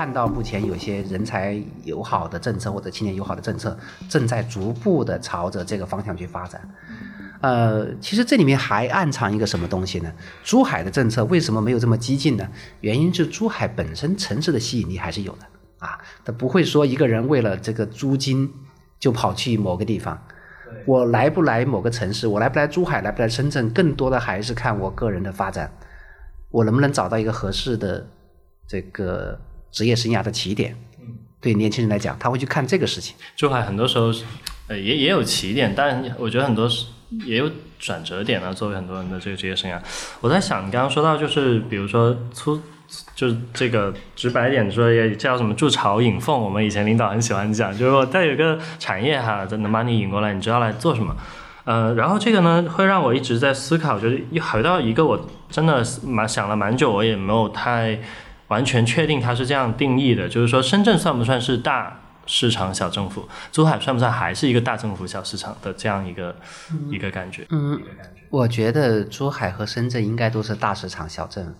看到目前有些人才友好的政策或者青年友好的政策正在逐步的朝着这个方向去发展。呃，其实这里面还暗藏一个什么东西呢？珠海的政策为什么没有这么激进呢？原因是珠海本身城市的吸引力还是有的啊，它不会说一个人为了这个租金就跑去某个地方。我来不来某个城市，我来不来珠海，来不来深圳，更多的还是看我个人的发展，我能不能找到一个合适的这个职业生涯的起点。对年轻人来讲，他会去看这个事情。珠海很多时候，呃，也也有起点，但我觉得很多是也有转折点啊。作为很多人的这个职业生涯，我在想，你刚刚说到，就是比如说粗，就是这个直白点说，也叫什么筑巢引凤。我们以前领导很喜欢讲，就是说，再有个产业哈，能把你引过来，你知道来做什么。呃，然后这个呢，会让我一直在思考，就是一回到一个我真的蛮想了蛮久，我也没有太。完全确定它是这样定义的，就是说深圳算不算是大市场小政府，珠海算不算还是一个大政府小市场的这样一个一个感觉？嗯，我觉得珠海和深圳应该都是大市场小政府。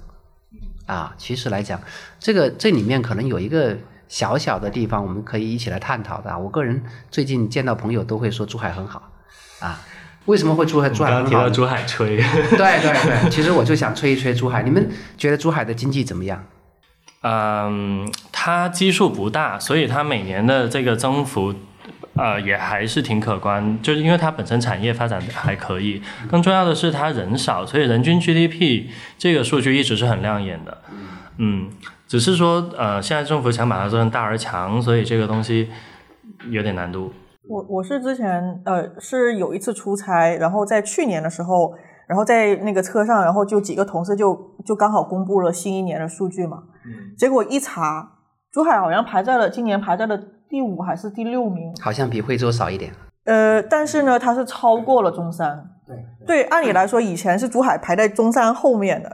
啊，其实来讲，这个这里面可能有一个小小的地方，我们可以一起来探讨的。我个人最近见到朋友都会说珠海很好，啊，为什么会珠海珠海很好？提到珠海吹，对对对，其实我就想吹一吹珠海。你们觉得珠海的经济怎么样？嗯，它基数不大，所以它每年的这个增幅，呃，也还是挺可观。就是因为它本身产业发展还可以，更重要的是它人少，所以人均 GDP 这个数据一直是很亮眼的。嗯，只是说，呃，现在政府想把它做成大而强，所以这个东西有点难度。我我是之前呃是有一次出差，然后在去年的时候。然后在那个车上，然后就几个同事就就刚好公布了新一年的数据嘛，结果一查，珠海好像排在了今年排在了第五还是第六名，好像比惠州少一点。呃，但是呢，它是超过了中山。对对，按理来说，以前是珠海排在中山后面的，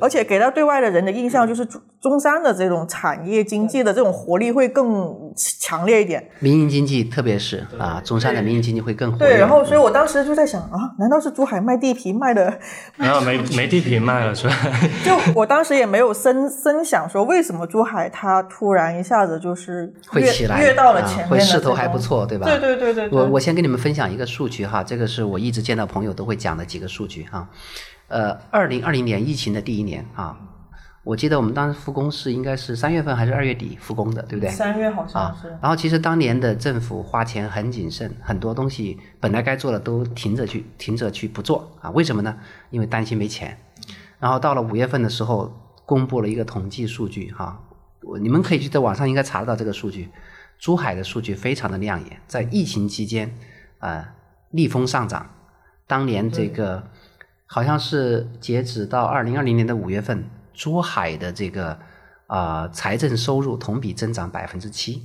而且给到对外的人的印象就是中中山的这种产业经济的这种活力会更强烈一点。民营经济，特别是啊，中山的民营经济会更活对，然后所以我当时就在想啊，难道是珠海卖地皮卖的？然后没没地皮卖了是吧？就我当时也没有深深想说，为什么珠海它突然一下子就是会起来，跃到了前面，会势头还不错，对吧？对对对对。我我先跟你们分享一个数据哈，这个是我一直见到朋友都会讲的几个数据哈。呃，二零二零年疫情的第一年啊，我记得我们当时复工是应该是三月份还是二月底复工的，对不对？三月好像是。然后其实当年的政府花钱很谨慎，很多东西本来该做的都停着去，停着去不做啊？为什么呢？因为担心没钱。然后到了五月份的时候，公布了一个统计数据哈，你们可以去在网上应该查得到这个数据。珠海的数据非常的亮眼，在疫情期间，呃，逆风上涨。当年这个好像是截止到二零二零年的五月份，珠海的这个啊财政收入同比增长百分之七，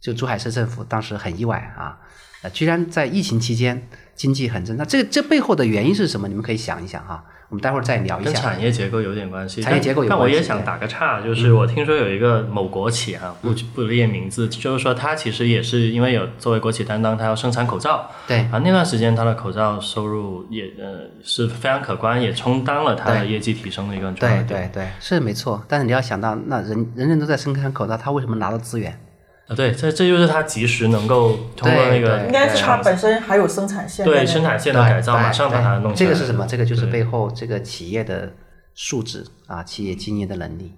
就珠海市政府当时很意外啊，呃，居然在疫情期间经济很增长，这这背后的原因是什么？你们可以想一想哈。我们待会儿再聊一下，跟产业结构有点关系。产业结构有关系。但我也想打个岔，就是我听说有一个某国企啊，不不列名字，就是说它其实也是因为有作为国企担当，它要生产口罩。对。啊，那段时间它的口罩收入也呃是非常可观，也充当了它的业绩提升的一个重要。对对对，是没错。但是你要想到，那人人人都在生产口罩，他为什么拿到资源？啊，对，这这就是它及时能够通过那个，应该是它本身还有生产线，对生产线的改造，马上把它弄。这个是什么？这个就是背后这个企业的素质啊，企业经营的能力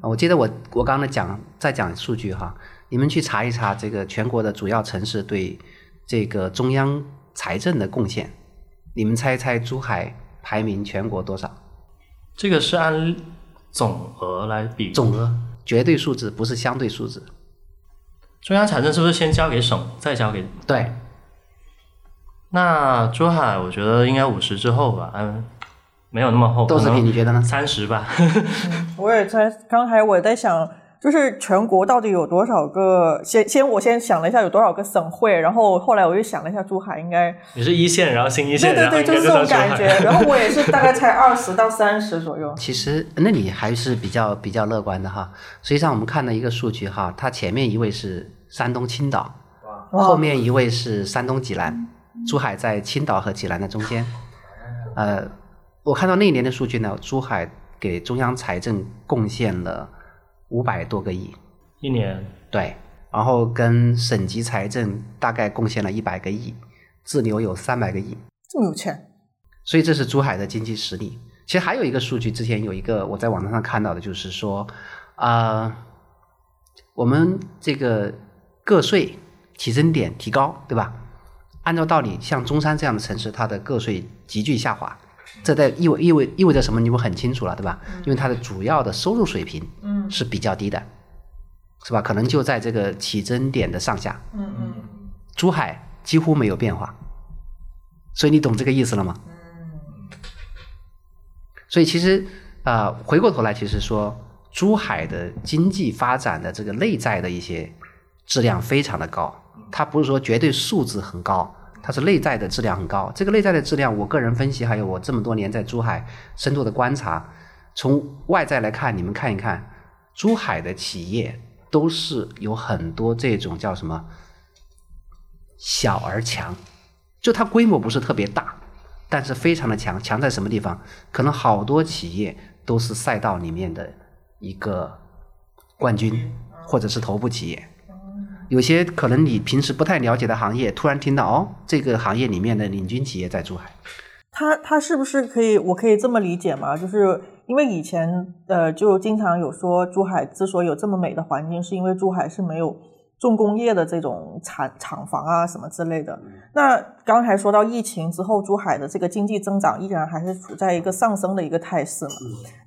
啊。我记得我我刚才讲再讲数据哈，你们去查一查这个全国的主要城市对这个中央财政的贡献，你们猜一猜珠海排名全国多少？这个是按总额来比，总额绝对数字，不是相对数字。中央财政是不是先交给省，再交给？对。那珠海，我觉得应该五十之后吧，嗯，没有那么厚。豆制品，你觉得呢？三十吧。我也在，刚才我在想，就是全国到底有多少个？先先，我先想了一下有多少个省会，然后后来我又想了一下，珠海应该。你是一线，然后新一线，对对对，就是这种感觉。然后我也是大概才二十到三十左右。其实，那你还是比较比较乐观的哈。实际上，我们看到一个数据哈，它前面一位是。山东青岛，后面一位是山东济南，珠海在青岛和济南的中间。呃，我看到那一年的数据呢，珠海给中央财政贡献了五百多个亿，一年？对，然后跟省级财政大概贡献了一百个亿，自留有三百个亿，这么有钱，所以这是珠海的经济实力。其实还有一个数据，之前有一个我在网站上看到的，就是说，啊、我们这个个税起征点提高，对吧？按照道理，像中山这样的城市，它的个税急剧下滑，这在意味意味意味着什么？你们很清楚了，对吧？因为它的主要的收入水平嗯是比较低的，是吧？可能就在这个起征点的上下。嗯嗯珠海几乎没有变化，所以你懂这个意思了吗？所以其实啊、呃回过头来，其实说珠海的经济发展的这个内在的一些质量非常的高，它不是说绝对数字很高，它是内在的质量很高。这个内在的质量，我个人分析，还有我这么多年在珠海深度的观察，从外在来看，你们看一看，珠海的企业都是有很多这种叫什么小而强，就它规模不是特别大，但是非常的强。强在什么地方？可能好多企业都是赛道里面的一个冠军，或者是头部企业。有些可能你平时不太了解的行业，突然听到哦，这个行业里面的领军企业在珠海。他他是不是可以？我可以这么理解吗？就是因为以前呃，就经常有说珠海之所以有这么美的环境，是因为珠海是没有重工业的这种厂厂房啊什么之类的。那刚才说到疫情之后，珠海的这个经济增长依然还是处在一个上升的一个态势嘛，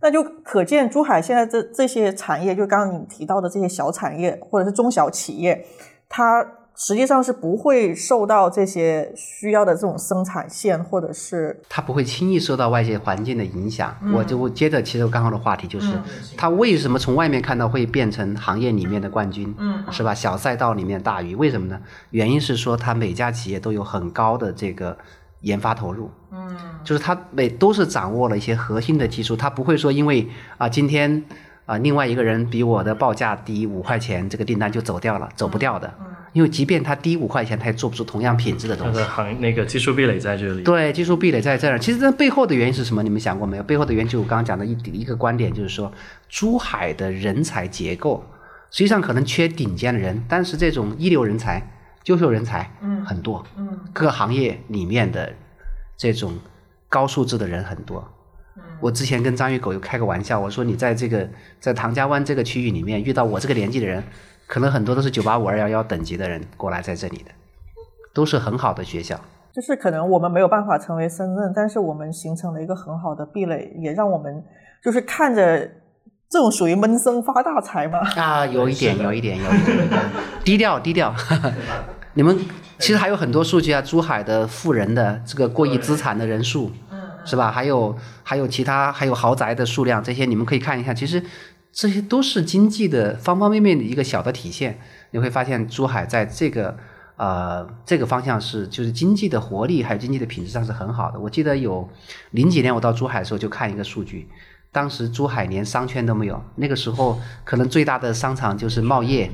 那就可见珠海现在这这些产业，就刚刚你提到的这些小产业或者是中小企业，它实际上是不会受到这些需要的这种生产线或者是它不会轻易受到外界环境的影响。我就接着其实刚刚的话题就是，它为什么从外面看到会变成行业里面的冠军，嗯是吧？小赛道里面大鱼，为什么呢？原因是说它每家企业都有很高的这个研发投入，嗯就是它每都是掌握了一些核心的技术，它不会说因为啊、今天啊、另外一个人比我的报价低五块钱，这个订单就走掉了，走不掉的。因为即便它低五块钱，它也做不出同样品质的东西。它的行那个技术壁垒在这里。对，技术壁垒在这儿。其实这背后的原因是什么？你们想过没有？背后的原因就是我刚刚讲的一一个观点，就是说珠海的人才结构实际上可能缺顶尖的人，但是这种一流人才、优秀人才嗯很多，嗯各个行业里面的这种高素质的人很多。我之前跟张玉狗又开个玩笑，我说你在这个在唐家湾这个区域里面遇到我这个年纪的人，可能很多都是九八五二幺幺等级的人过来在这里的，都是很好的学校。就是可能我们没有办法成为深圳，但是我们形成了一个很好的壁垒，也让我们就是看着这种属于闷声发大财嘛。啊，有一点，有一点，有一点，低调低调。你们其实还有很多数据啊，珠海的富人的这个过亿资产的人数，是吧？还有还有其他还有豪宅的数量，这些你们可以看一下。其实这些都是经济的方方面面的一个小的体现。你会发现珠海在这个呃这个方向是就是经济的活力还有经济的品质上是很好的。我记得有零几年我到珠海的时候就看一个数据，当时珠海连商圈都没有，那个时候可能最大的商场就是茂业，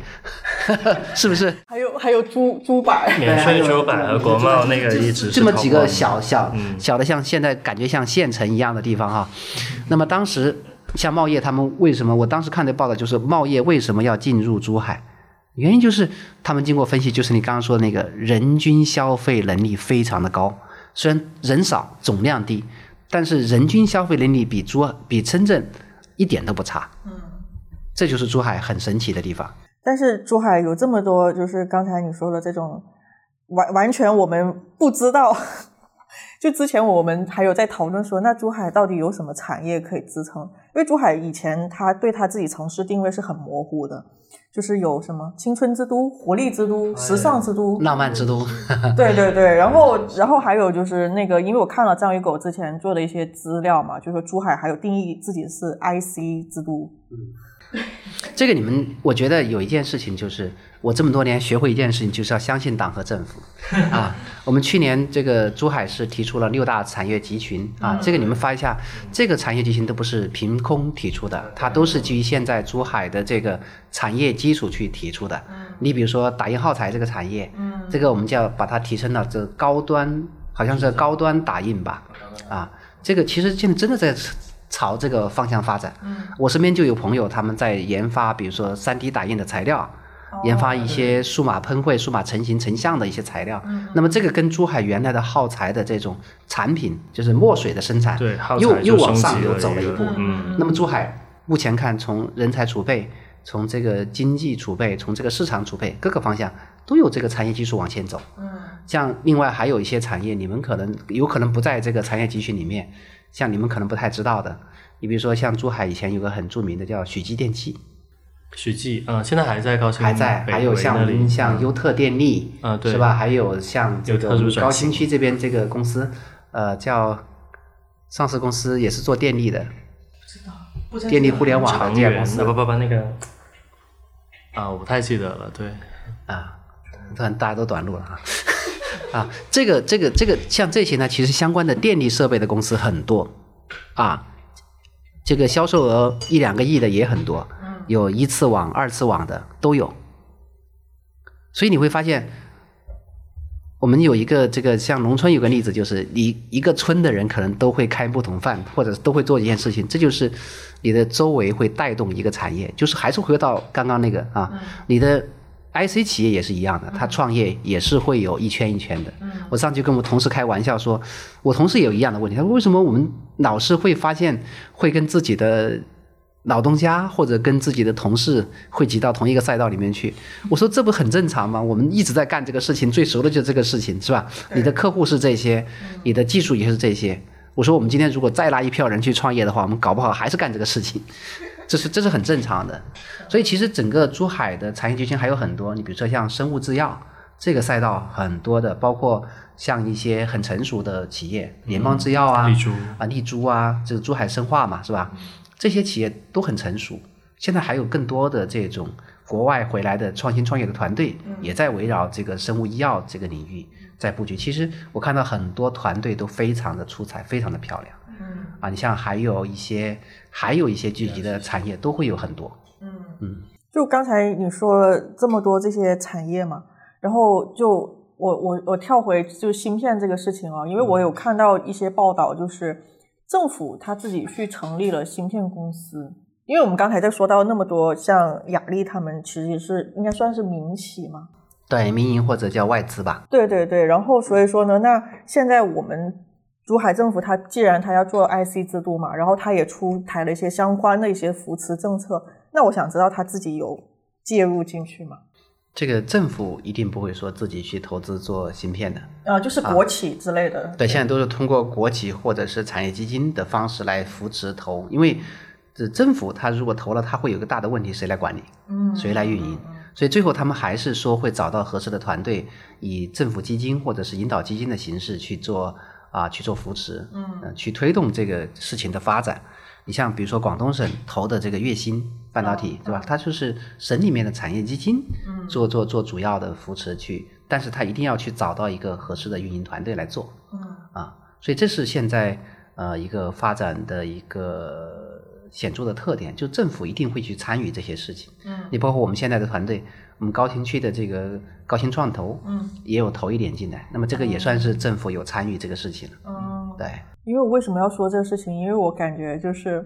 是不是？还有还有珠珠百，免税珠百和国贸那个一直是这么几个小小嗯小的，像现在感觉像县城一样的地方哈。那么当时像茂业他们为什么？我当时看的报道就是茂业为什么要进入珠海？原因就是他们经过分析，就是你刚刚说的那个人均消费能力非常的高，虽然人少总量低，但是人均消费能力比珠比深圳一点都不差。嗯，这就是珠海很神奇的地方。但是珠海有这么多，就是刚才你说的这种完完全我们不知道。就之前我们还有在讨论说，那珠海到底有什么产业可以支撑？因为珠海以前它对它自己城市定位是很模糊的，就是有什么青春之都、活力之都、时尚之都、浪漫之都，对对对，然后然后还有就是那个，因为我看了章鱼狗之前做的一些资料嘛，就说珠海还有定义自己是 IC 之都，这个你们，我觉得有一件事情就是，我这么多年学会一件事情，就是要相信党和政府 啊。我们去年这个珠海市提出了六大产业集群啊，这个你们发一下，这个产业集群都不是凭空提出的，它都是基于现在珠海的这个产业基础去提出的。你比如说打印耗材这个产业，这个我们就要把它提升到这高端，好像是高端打印吧，啊，这个其实现在真的在朝这个方向发展。我身边就有朋友他们在研发，比如说 3D 打印的材料。研发一些数码喷绘、数码成型成像的一些材料，那么这个跟珠海原来的耗材的这种产品，就是墨水的生产，对，又又往上又走了一步。嗯，那么珠海目前看，从人才储备、从这个经济储备、从这个市场储备各个方向，都有这个产业技术往前走。嗯，像另外还有一些产业，你们可能有可能不在这个产业集群里面，像你们可能不太知道的，你比如说像珠海以前有个很著名的叫许继电器。许记，嗯，现在还在高新还在，还有像像优特电力，嗯，对，是吧？还有像这个高新区这边这个公司，呃，叫上市公司也是做电力的，不知道，电力互联网的这家公司，不不不，那个啊，我不太记得了，对，啊，然大家都短路了啊，啊，这个这个这个像这些呢，其实相关的电力设备的公司很多，啊，这个销售额一两个亿的也很多。有一次网、二次网的都有，所以你会发现，我们有一个这个像农村有个例子，就是你一个村的人可能都会开不同饭，或者都会做一件事情，这就是你的周围会带动一个产业，就是还是回到刚刚那个啊，你的 IC 企业也是一样的，他创业也是会有一圈一圈的。我上去跟我同事开玩笑说，我同事也有一样的问题，他说为什么我们老是会发现会跟自己的。老东家或者跟自己的同事汇集到同一个赛道里面去，我说这不很正常吗？我们一直在干这个事情，最熟的就是这个事情，是吧？你的客户是这些，你的技术也是这些。我说我们今天如果再拉一票人去创业的话，我们搞不好还是干这个事情，这是这是很正常的。所以其实整个珠海的产业集群还有很多，你比如说像生物制药这个赛道很多的，包括像一些很成熟的企业，联邦制药啊，丽珠啊，丽珠啊，这个珠海生化嘛，是吧？这些企业都很成熟，现在还有更多的这种国外回来的创新创业的团队，也在围绕这个生物医药这个领域在布局。其实我看到很多团队都非常的出彩，非常的漂亮。嗯，啊，你像还有一些，还有一些聚集的产业都会有很多。嗯嗯，就刚才你说了这么多这些产业嘛，然后就我我我跳回就芯片这个事情啊，因为我有看到一些报道，就是。政府他自己去成立了芯片公司，因为我们刚才在说到那么多，像雅力他们其实也是应该算是民企嘛，对，民营或者叫外资吧。对对对，然后所以说呢，那现在我们珠海政府它既然它要做 IC 制度嘛，然后它也出台了一些相关的一些扶持政策，那我想知道他自己有介入进去吗？这个政府一定不会说自己去投资做芯片的，啊，就是国企之类的。对，现在都是通过国企或者是产业基金的方式来扶持投，因为这政府他如果投了，他会有个大的问题，谁来管理？嗯，谁来运营？所以最后他们还是说会找到合适的团队，以政府基金或者是引导基金的形式去做啊，去做扶持，嗯，去推动这个事情的发展。你像比如说广东省投的这个粤芯半导体，对吧？它就是省里面的产业基金，做做做主要的扶持去，但是它一定要去找到一个合适的运营团队来做，啊，所以这是现在呃一个发展的一个显著的特点，就政府一定会去参与这些事情。嗯，你包括我们现在的团队，我们高新区的这个高新创投，嗯，也有投一点进来，那么这个也算是政府有参与这个事情了。嗯，对。因为我为什么要说这个事情？因为我感觉就是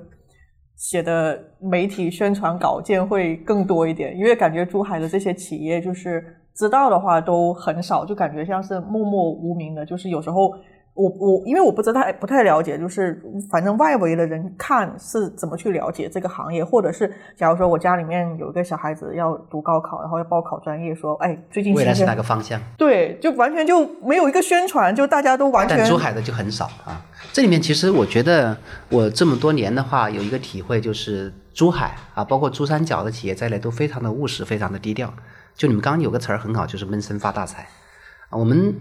写的媒体宣传稿件会更多一点，因为感觉珠海的这些企业就是知道的话都很少，就感觉像是默默无名的，就是有时候。我我因为我不知道不太了解，就是反正外围的人看是怎么去了解这个行业，或者是假如说我家里面有一个小孩子要读高考，然后要报考专业，说哎最近未来是哪个方向？对，就完全就没有一个宣传，就大家都完全。但珠海的就很少啊。这里面其实我觉得我这么多年的话有一个体会，就是珠海啊，包括珠三角的企业在内都非常的务实，非常的低调。就你们刚刚有个词儿很好，就是闷声发大财啊，我们。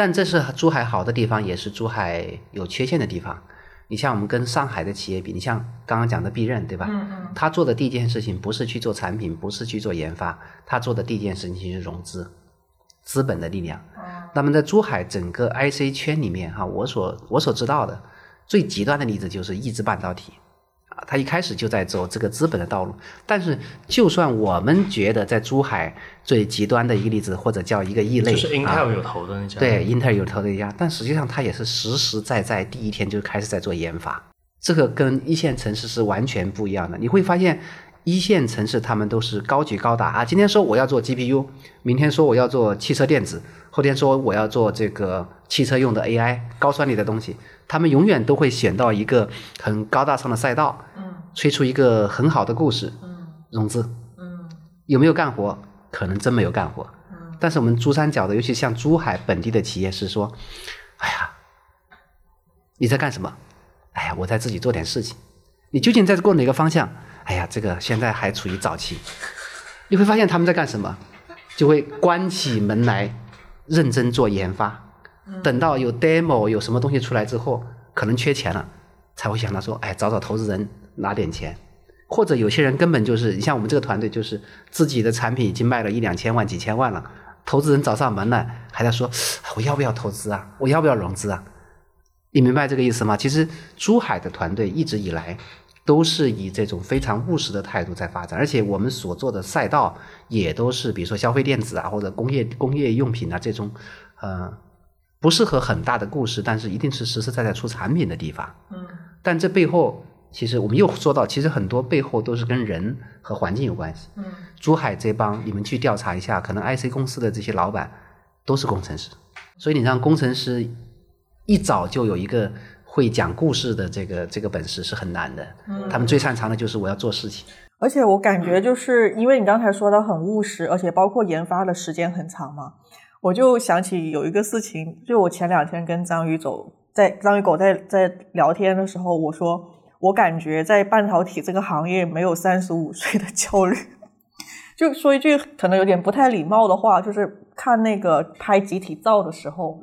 但这是珠海好的地方，也是珠海有缺陷的地方。你像我们跟上海的企业比，你像刚刚讲的必任，对吧？嗯嗯。他做的第一件事情不是去做产品，不是去做研发，他做的第一件事情是融资，资本的力量。那么在珠海整个 IC 圈里面，哈，我所我所知道的最极端的例子就是易智半导体。他一开始就在走这个资本的道路，但是就算我们觉得在珠海最极端的一个例子，或者叫一个异类，就是 Intel 有投的那家，对，Intel 有投的一家，但实际上他也是实实在在第一天就开始在做研发，这个跟一线城市是完全不一样的。你会发现，一线城市他们都是高举高打啊，今天说我要做 GPU，明天说我要做汽车电子，后天说我要做这个汽车用的 AI 高算力的东西，他们永远都会选到一个很高大上的赛道，嗯吹出一个很好的故事，嗯融资嗯有没有干活？可能真没有干活。嗯但是我们珠三角的，尤其像珠海本地的企业是说，哎呀，你在干什么？哎呀，我在自己做点事情。你究竟在过哪个方向？哎呀，这个现在还处于早期。你会发现他们在干什么，就会关起门来认真做研发。等到有 demo 有什么东西出来之后，可能缺钱了，才会想到说，哎，找找投资人拿点钱。或者有些人根本就是，你像我们这个团队，就是自己的产品已经卖了一两千万、几千万了，投资人找上门来，还在说我要不要投资啊？我要不要融资啊？你明白这个意思吗？其实珠海的团队一直以来都是以这种非常务实的态度在发展，而且我们所做的赛道也都是，比如说消费电子啊，或者工业工业用品啊这种，呃，不适合很大的故事，但是一定是实实在在出产品的地方。嗯但这背后，其实我们又说到，其实很多背后都是跟人和环境有关系。嗯珠海这帮，你们去调查一下，可能 IC 公司的这些老板都是工程师，所以你让工程师一早就有一个会讲故事的这个这个本事是很难的。嗯他们最擅长的就是我要做事情。而且我感觉就是因为你刚才说的很务实，而且包括研发的时间很长嘛，我就想起有一个事情，就我前两天跟章鱼走在章鱼狗在在聊天的时候，我说我感觉在半导体这个行业没有三十五岁的焦虑。就说一句可能有点不太礼貌的话，就是看那个拍集体照的时候，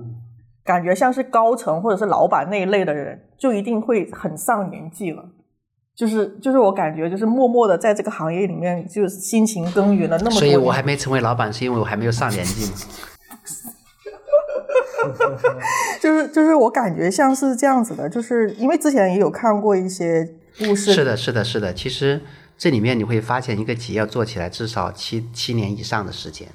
感觉像是高层或者是老板那一类的人，就一定会很上年纪了。就是就是我感觉就是默默的在这个行业里面，就是辛勤耕耘了那么多所以。我还没成为老板，是因为我还没有上年纪嘛。就是就是我感觉像是这样子的，就是因为之前也有看过一些故事，是的，是的，是的。其实这里面你会发现，一个企业要做起来至少七七年以上的时间，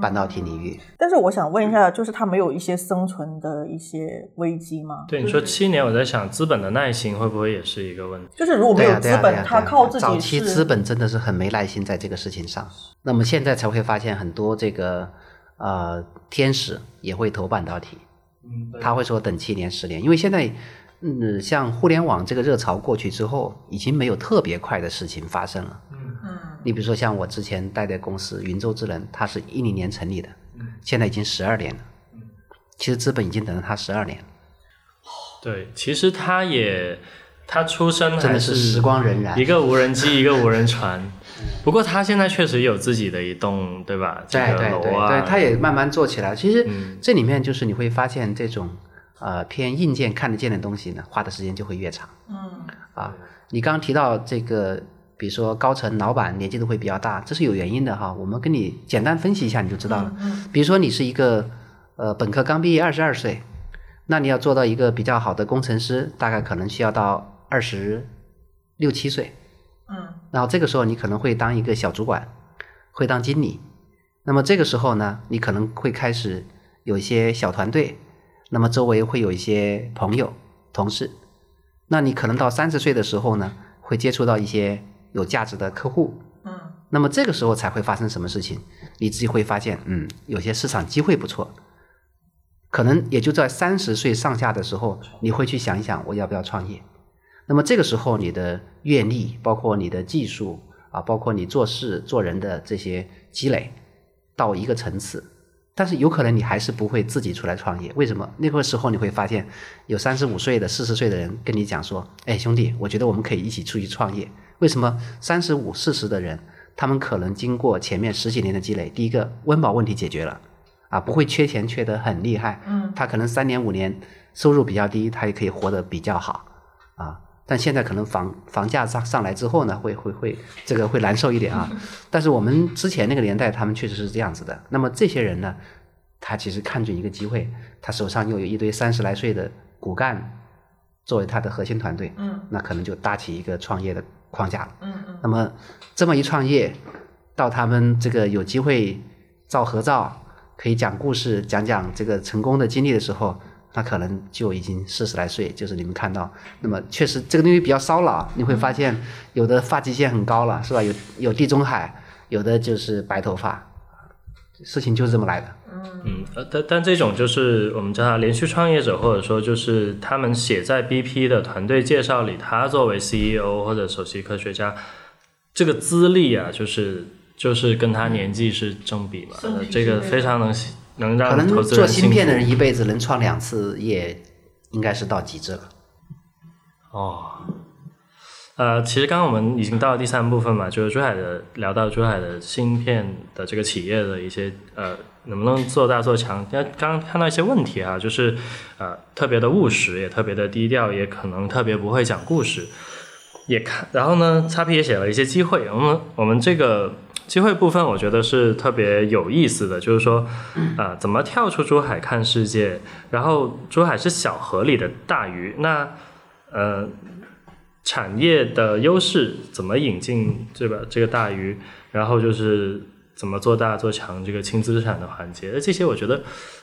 半导体领域。但是我想问一下，就是它没有一些生存的一些危机吗？对你说七年，我在想资本的耐心会不会也是一个问题？就是如果没有资本，呀、它靠自己早期资本真的是很没耐心在这个事情上。那么现在才会发现很多这个呃天使也会投半导体，嗯，他会说等七年十年，因为现在嗯像互联网这个热潮过去之后，已经没有特别快的事情发生了。嗯你比如说像我之前待的公司云州智能，它是一零年成立的，嗯现在已经十二年了。其实资本已经等了它十二年了，对，其实他也他出生真的是时光荏苒一个无人机，一个无人船。不过他现在确实有自己的一栋，对吧？这个对对对楼啊，对，它也慢慢做起来。其实嗯这里面就是你会发现这种呃偏硬件看得见的东西呢，花的时间就会越长嗯啊。你刚刚提到这个，比如说高层老板年纪都会比较大，这是有原因的哈。我们跟你简单分析一下你就知道了。嗯比如说你是一个呃本科刚毕业二十二岁，那你要做到一个比较好的工程师，大概可能需要到二十六七岁。嗯然后这个时候你可能会当一个小主管，会当经理。那么这个时候呢，你可能会开始有一些小团队，那么周围会有一些朋友、同事。那你可能到三十岁的时候呢，会接触到一些有价值的客户。嗯那么这个时候才会发生什么事情？你自己会发现，嗯，有些市场机会不错。可能也就在三十岁上下的时候，你会去想一想，我要不要创业？那么这个时候，你的阅历，包括你的技术啊，包括你做事做人的这些积累，到一个层次，但是有可能你还是不会自己出来创业。为什么？那个时候你会发现，有三十五岁的、四十岁的人跟你讲说：“哎，兄弟，我觉得我们可以一起出去创业。”为什么？三十五、四十的人，他们可能经过前面十几年的积累，第一个温饱问题解决了，啊，不会缺钱缺得很厉害，嗯他可能三年五年收入比较低，他也可以活得比较好，啊。但现在可能房房价上上来之后呢，会会会这个会难受一点啊。但是我们之前那个年代，他们确实是这样子的。那么这些人呢，他其实看准一个机会，他手上又有一堆三十来岁的骨干作为他的核心团队，嗯那可能就搭起一个创业的框架了。嗯嗯那么这么一创业，到他们这个有机会照合照，可以讲故事，讲讲这个成功的经历的时候，那可能就已经四十来岁，就是你们看到，那么确实这个东西比较烧脑，你会发现有的发际线很高了，是吧？有有地中海，有的就是白头发，事情就是这么来的。嗯，呃，但但这种就是我们叫他连续创业者，或者说就是他们写在 BP 的团队介绍里，他作为 CEO 或者首席科学家，这个资历啊，就是就是跟他年纪是正比嘛，呃这个非常能能可让投能做芯片的人一辈子能创两次业，应该是到极致了。哦，呃，其实刚刚我们已经到了第三部分嘛，就是珠海的聊到珠海的芯片的这个企业的一些呃，能不能做大做强？那刚刚看到一些问题啊，就是呃特别的务实，也特别的低调，也可能特别不会讲故事，也看，然后呢，叉 P 也写了一些机会，我们我们这个。机会部分我觉得是特别有意思的，就是说，啊、怎么跳出珠海看世界？然后珠海是小河里的大鱼，那呃，产业的优势怎么引进这个？这个大鱼，然后就是怎么做大做强这个轻资产的环节。那这些我觉得，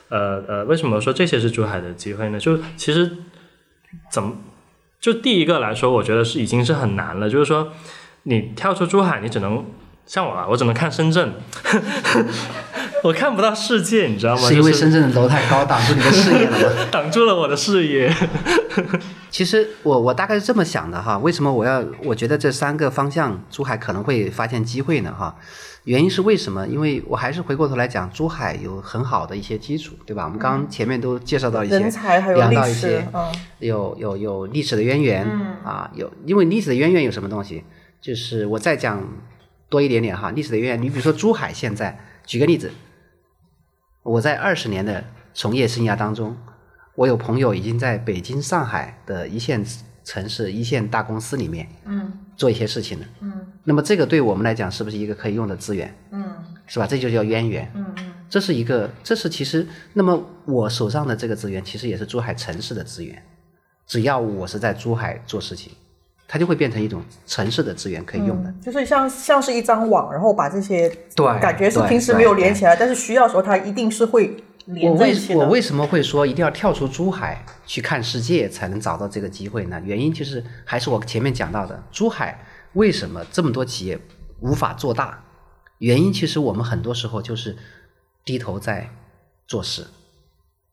呃呃，为什么说这些是珠海的机会呢？就其实怎么就第一个来说，我觉得是已经是很难了。就是说，你跳出珠海，你只能像我啊，我只能看深圳，我看不到世界，你知道吗？是因为深圳的楼太高挡住你的视野了吗？挡住了我的视野。其实我我大概是这么想的哈，为什么我要我觉得这三个方向珠海可能会发现机会呢哈？原因是为什么？因为我还是回过头来讲，珠海有很好的一些基础，对吧？我们刚刚前面都介绍到一些，人才还有聊历史到一些，，嗯，有有有历史的渊源、啊，有因为历史的渊源有什么东西？就是我再讲多一点点哈，历史的渊源，你比如说珠海现在，举个例子，我在二十年的从业生涯当中，我有朋友已经在北京、上海的一线城市、一线大公司里面，嗯，做一些事情了，嗯，那么这个对我们来讲是不是一个可以用的资源？嗯，是吧？这就叫渊源，嗯嗯，这是一个，这是其实，那么我手上的这个资源其实也是珠海城市的资源，只要我是在珠海做事情，它就会变成一种城市的资源可以用的。嗯就是像像是一张网，然后把这些对感觉是平时没有连起来，但是需要的时候它一定是会我连在为一起的。我为什么会说一定要跳出珠海去看世界才能找到这个机会呢？原因就是还是我前面讲到的，珠海为什么这么多企业无法做大？原因其实我们很多时候就是低头在做事，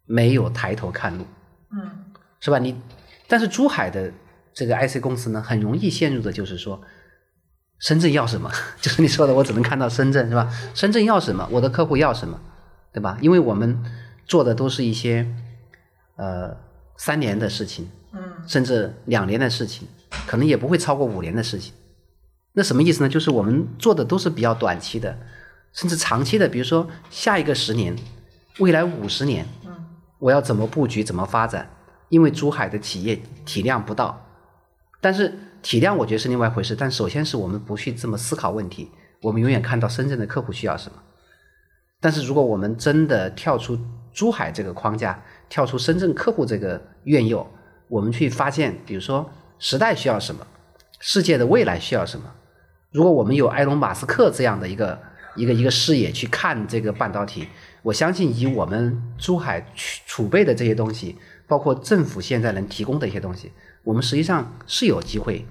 没有抬头看路。嗯是吧？你但是珠海的这个 IC 公司呢，很容易陷入的就是说，深圳要什么，就是你说的，我只能看到深圳，是吧？深圳要什么，我的客户要什么，对吧？因为我们做的都是一些呃三年的事情，嗯甚至两年的事情，可能也不会超过五年的事情。那什么意思呢？就是我们做的都是比较短期的，甚至长期的，比如说下一个十年、未来五十年，嗯我要怎么布局、怎么发展？因为珠海的企业体量不到，但是体量我觉得是另外一回事。但首先是我们不去这么思考问题，我们永远看到深圳的客户需要什么。但是如果我们真的跳出珠海这个框架，跳出深圳客户这个愿诱，我们去发现，比如说时代需要什么，世界的未来需要什么。如果我们有埃隆·马斯克这样的一个一个一个视野去看这个半导体，我相信以我们珠海储储备的这些东西，包括政府现在能提供的一些东西，我们实际上是有机会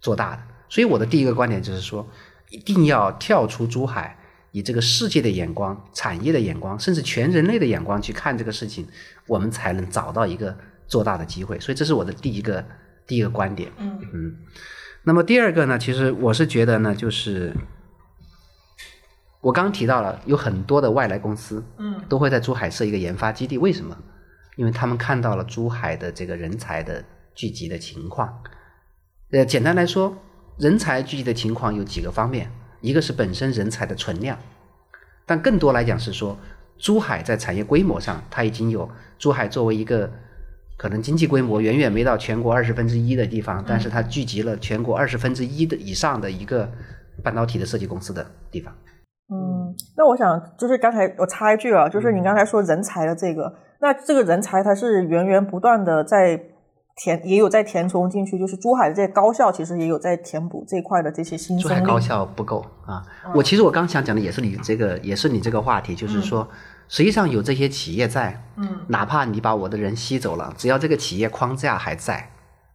做大的。所以我的第一个观点就是说，一定要跳出珠海，以这个世界的眼光、产业的眼光，甚至全人类的眼光去看这个事情，我们才能找到一个做大的机会。所以这是我的第一个第一个观点。嗯那么第二个呢，其实我是觉得呢，就是我刚刚提到了，有很多的外来公司，嗯，都会在珠海设一个研发基地。为什么？因为他们看到了珠海的这个人才的聚集的情况。呃，简单来说，人才聚集的情况有几个方面，一个是本身人才的存量，但更多来讲是说，珠海在产业规模上，它已经有珠海作为一个可能经济规模远远没到全国二十分之一的地方，但是它聚集了全国二十分之一的以上的一个半导体的设计公司的地方。嗯，那我想就是刚才我插一句啊，就是你刚才说人才的这个，那这个人才它是源源不断的在填，也有在填充进去，就是珠海的这些高校其实也有在填补这一块的这些新珠。海高校不够啊！我其实我刚想讲的也是你这个，也是你这个话题，就是说，实际上有这些企业在，嗯，哪怕你把我的人吸走了，只要这个企业框架还在，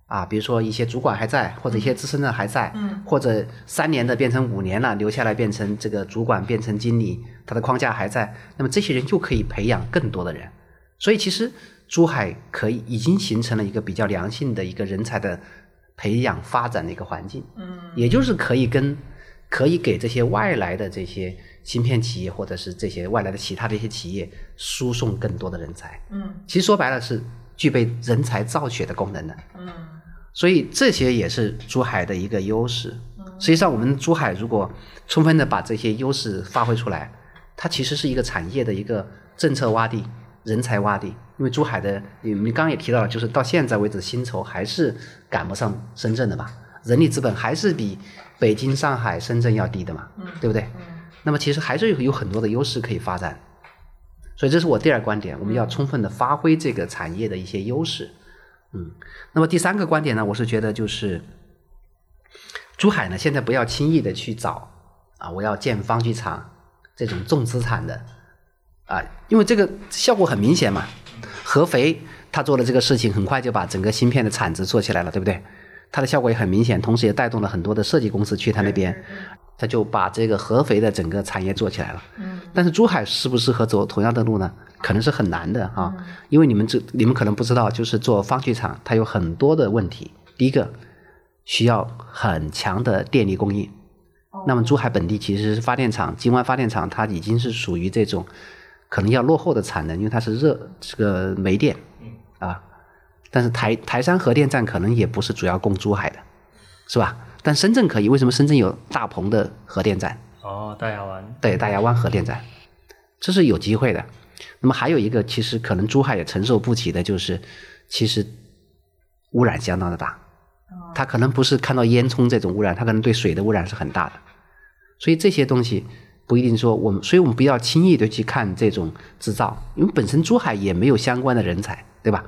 啊，比如说一些主管还在，或者一些资深的还在，嗯，或者三年的变成五年了，留下来变成这个主管，变成经理，他的框架还在，那么这些人就可以培养更多的人。所以其实珠海可以已经形成了一个比较良性的一个人才的培养发展的一个环境，嗯，也就是可以跟可以给这些外来的这些芯片企业或者是这些外来的其他的一些企业输送更多的人才。嗯其实说白了是具备人才造血的功能的。嗯所以这些也是珠海的一个优势。实际上，我们珠海如果充分的把这些优势发挥出来，它其实是一个产业的一个政策洼地、人才洼地。因为珠海的，你你刚刚也提到了，就是到现在为止，薪酬还是赶不上深圳的嘛，人力资本还是比北京、上海、深圳要低的嘛，对不对？那么其实还是有有很多的优势可以发展。所以这是我第二观点，我们要充分的发挥这个产业的一些优势。嗯，那么第三个观点呢，我是觉得就是珠海呢，现在不要轻易的去找啊，我要建方具厂这种重资产的啊，因为这个效果很明显嘛。合肥他做的这个事情，很快就把整个芯片的产值做起来了，对不对？它的效果也很明显，同时也带动了很多的设计公司去他那边，他就把这个合肥的整个产业做起来了。嗯但是珠海适不适合走同样的路呢？可能是很难的哈、因为你们这你们可能不知道，就是做方具厂，它有很多的问题。第一个，需要很强的电力供应。那么珠海本地其实是发电厂，金湾发电厂它已经是属于这种可能要落后的产能，因为它是热这个煤电啊。但是台台山核电站可能也不是主要供珠海的，是吧？但深圳可以，为什么深圳有大鹏的核电站？哦，大亚湾，对，大亚湾核电站，这是有机会的。那么还有一个，其实可能珠海也承受不起的，就是其实污染相当的大。它可能不是看到烟囱这种污染，它可能对水的污染是很大的。所以这些东西不一定说我们，所以我们不要轻易的去看这种制造，因为本身珠海也没有相关的人才，对吧？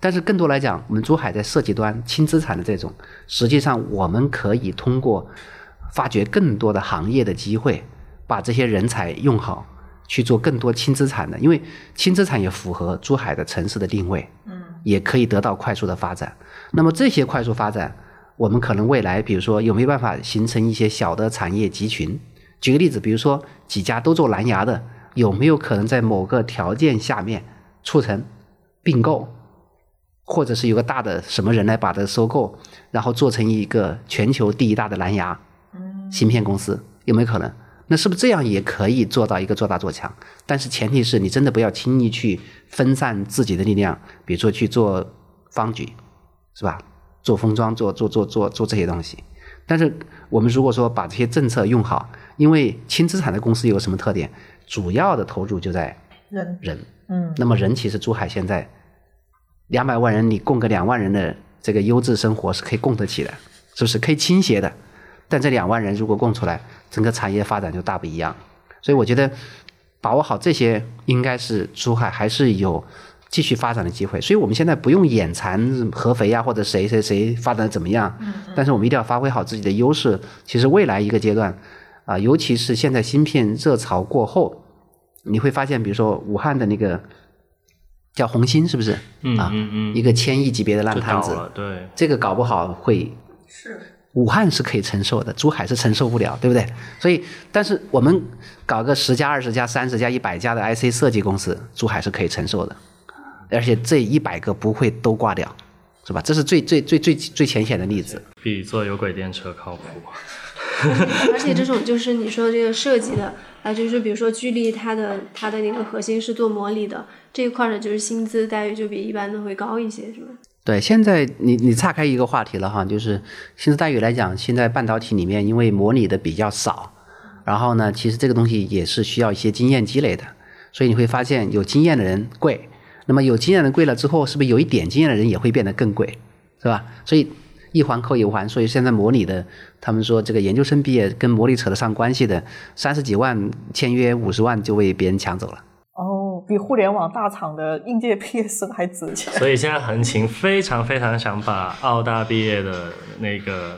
但是更多来讲，我们珠海在设计端轻资产的这种，实际上我们可以通过发掘更多的行业的机会，把这些人才用好，去做更多轻资产的，因为轻资产也符合珠海的城市的定位，嗯，也可以得到快速的发展。那么这些快速发展，我们可能未来，比如说有没有办法形成一些小的产业集群？举个例子，比如说几家都做蓝牙的，有没有可能在某个条件下面促成并购？或者是有个大的什么人来把它收购，然后做成一个全球第一大的蓝牙芯片公司，有没有可能？那是不是这样也可以做到一个做大做强？但是前提是你真的不要轻易去分散自己的力量，比如说去做方局，是吧？做封装，做做做做做这些东西。但是我们如果说把这些政策用好，因为轻资产的公司有什么特点？主要的投入就在人，人。嗯那么人其实珠海现在两百万人，你供个两万人的这个优质生活是可以供得起的，是不是可以倾斜的？但这两万人如果供出来，整个产业发展就大不一样。所以我觉得把握好这些，应该是珠海还是有继续发展的机会。所以我们现在不用眼馋合肥呀、或者谁谁谁发展的怎么样，但是我们一定要发挥好自己的优势。其实未来一个阶段啊，尤其是现在芯片热潮过后，你会发现，比如说武汉的那个叫红星，是不是？嗯啊，嗯嗯，一个千亿级别的烂摊子，对，这个搞不好会是，武汉是可以承受的，珠海是承受不了，对不对？所以，但是我们搞个十家、二十家、三十家、一百家的 IC 设计公司，珠海是可以承受的，而且这一百个不会都挂掉，是吧？这是最最最最最浅显的例子。比坐有轨电车靠谱。而且这种就是你说这个设计的啊，就是比如说居力它的它的那个核心是做模拟的这一块的，就是薪资待遇就比一般的会高一些，是吧？对，现在你你岔开一个话题了哈，就是薪资待遇来讲，现在半导体里面因为模拟的比较少，然后呢，其实这个东西也是需要一些经验积累的，所以你会发现有经验的人贵，那么有经验的贵了之后，是不是有一点经验的人也会变得更贵，是吧？所以一环扣一环，所以现在模拟的，他们说这个研究生毕业跟模拟扯得上关系的，三十几万签约五十万就被别人抢走了。哦，比互联网大厂的应届毕业生还值钱。所以现在横琴非常非常想把澳大毕业的那个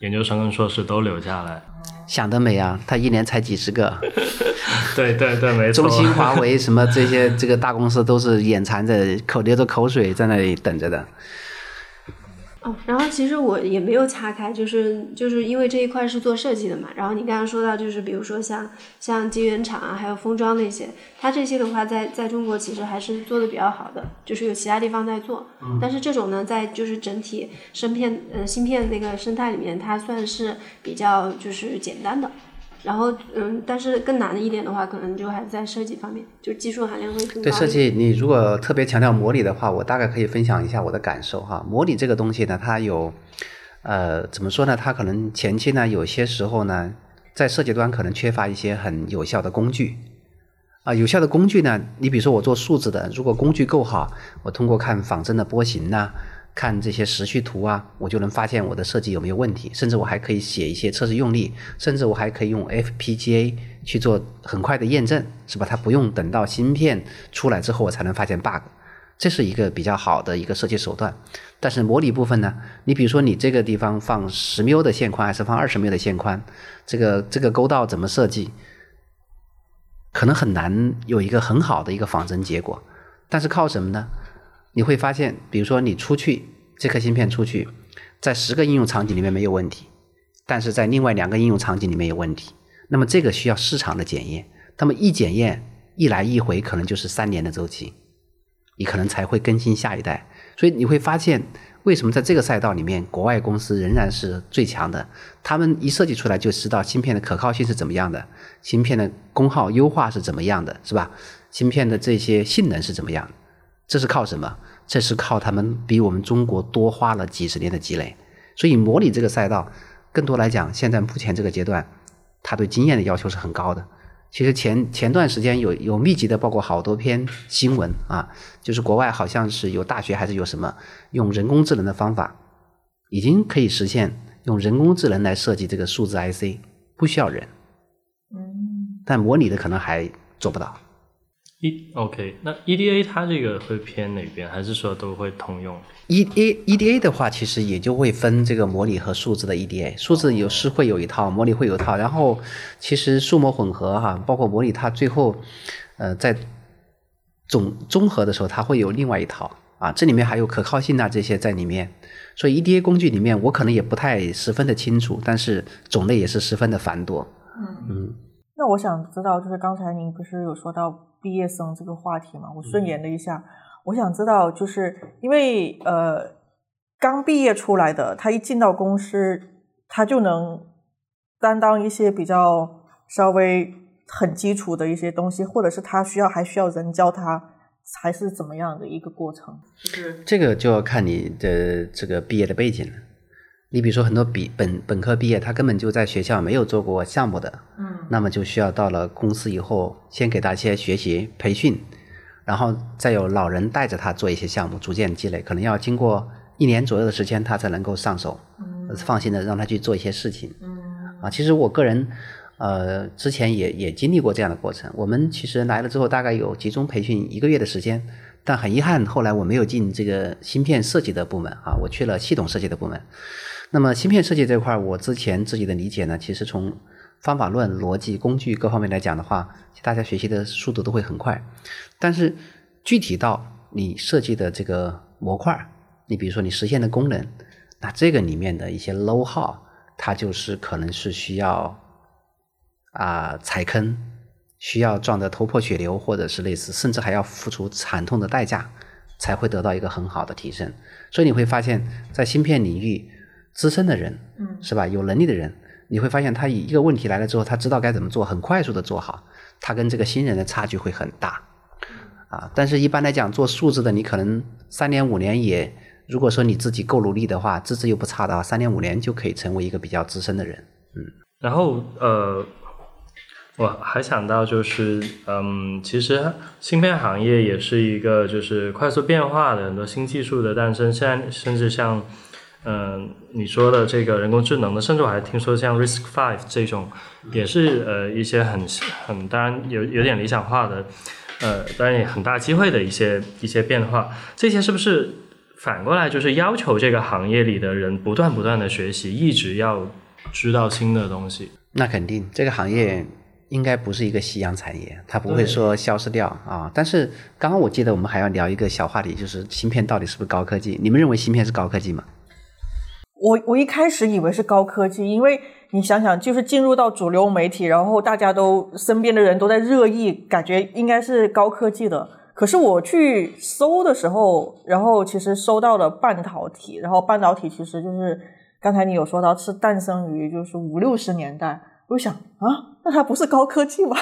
研究生跟硕士都留下来。想得美啊！他一年才几十个，对对对，没错。中兴、华为什么这些这个大公司都是眼馋着口流着口水在那里等着的。哦，然后其实我也没有岔开，就是就是因为这一块是做设计的嘛。然后你刚刚说到，就是比如说像像晶圆厂啊，还有封装那些，它这些的话，在在中国其实还是做的比较好的，就是有其他地方在做。但是这种呢，在就是整体芯片呃芯片那个生态里面，它算是比较就是简单的。然后，嗯，但是更难的一点的话，可能就还在设计方面，就技术含量会更高。对设计，你如果特别强调模拟的话，我大概可以分享一下我的感受哈。模拟这个东西呢，它有，呃，怎么说呢？它可能前期呢，有些时候呢，在设计端可能缺乏一些很有效的工具。啊，有效的工具呢，你比如说我做数字的，如果工具够好，我通过看仿真的波形呐。看这些时序图啊，我就能发现我的设计有没有问题，甚至我还可以写一些测试用例，甚至我还可以用 FPGA 去做很快的验证，是吧？它不用等到芯片出来之后我才能发现 bug，这是一个比较好的一个设计手段。但是模拟部分呢，你比如说你这个地方放十缪的线宽还是放二十缪的线宽，这个这个沟道怎么设计，可能很难有一个很好的一个仿真结果。但是靠什么呢？你会发现，比如说你出去这颗芯片出去，在十个应用场景里面没有问题，但是在另外两个应用场景里面有问题。那么这个需要市场的检验，那么一检验一来一回可能就是三年的周期，你可能才会更新下一代。所以你会发现，为什么在这个赛道里面，国外公司仍然是最强的？他们一设计出来就知道芯片的可靠性是怎么样的，芯片的功耗优化是怎么样的，是吧？芯片的这些性能是怎么样？这是靠什么？这是靠他们比我们中国多花了几十年的积累。所以模拟这个赛道，更多来讲，现在目前这个阶段，他对经验的要求是很高的。其实前前段时间有有密集的报过好多篇新闻啊，就是国外好像是有大学还是有什么用人工智能的方法，已经可以实现用人工智能来设计这个数字 IC，不需要人。嗯。但模拟的可能还做不到。E OK，那 EDA 它这个会偏哪边，还是说都会通用？EDA EDA 的话，其实也就会分这个模拟和数字的 EDA，数字有是会有一套，模拟会有一套。然后其实数模混合哈，包括模拟，它最后呃在总综合的时候，它会有另外一套啊，这里面还有可靠性啊这些在里面。所以 EDA 工具里面，我可能也不太十分的清楚，但是种类也是十分的繁多。嗯嗯。那我想知道，就是刚才您不是有说到。毕业生这个话题嘛，我顺延了一下。我想知道，就是因为呃，刚毕业出来的，他一进到公司，他就能担当一些比较稍微很基础的一些东西，或者是他需要还需要人教他，还是怎么样的一个过程？就是这个就要看你的这个毕业的背景了。你比如说，很多比本本科毕业，他根本就在学校没有做过项目的，嗯，那么就需要到了公司以后，先给他一些学习培训，然后再有老人带着他做一些项目，逐渐积累，可能要经过一年左右的时间，他才能够上手，嗯，放心的让他去做一些事情，嗯，啊，其实我个人，呃，之前也也经历过这样的过程。我们其实来了之后，大概有集中培训一个月的时间，但很遗憾，后来我没有进这个芯片设计的部门啊，我去了系统设计的部门。那么芯片设计这块，我之前自己的理解呢，其实从方法论、逻辑、工具各方面来讲的话，大家学习的速度都会很快。但是具体到你设计的这个模块，你比如说你实现的功能，那这个里面的一些 low 号，它就是可能是需要啊踩坑，需要撞得头破血流，或者是类似，甚至还要付出惨痛的代价，才会得到一个很好的提升。所以你会发现在芯片领域。资深的人，嗯，是吧？有能力的人，你会发现他以一个问题来了之后，他知道该怎么做，很快速的做好，他跟这个新人的差距会很大，啊！但是一般来讲，做数字的，你可能三年五年也，如果说你自己够努力的话，资质又不差的话，三年五年就可以成为一个比较资深的人，嗯。然后呃，我还想到就是，嗯，其实芯片行业也是一个就是快速变化的很多新技术的诞生，现在甚至像。嗯，你说的这个人工智能的，甚至我还听说像 Risk Five 这种，也是呃一些很很当然有有点理想化的，呃当然也很大机会的一些一些变化。这些是不是反过来就是要求这个行业里的人不断不断的学习，一直要知道新的东西？那肯定，这个行业。应该不是一个夕阳产业，它不会说消失掉啊。但是刚刚我记得我们还要聊一个小话题，就是芯片到底是不是高科技？你们认为芯片是高科技吗？我我一开始以为是高科技，因为你想想，就是进入到主流媒体，然后大家都身边的人都在热议，感觉应该是高科技的。可是我去搜的时候，然后其实搜到了半导体，然后半导体其实就是刚才你有说到是诞生于就是五六十年代，我想啊，那它不是高科技吗？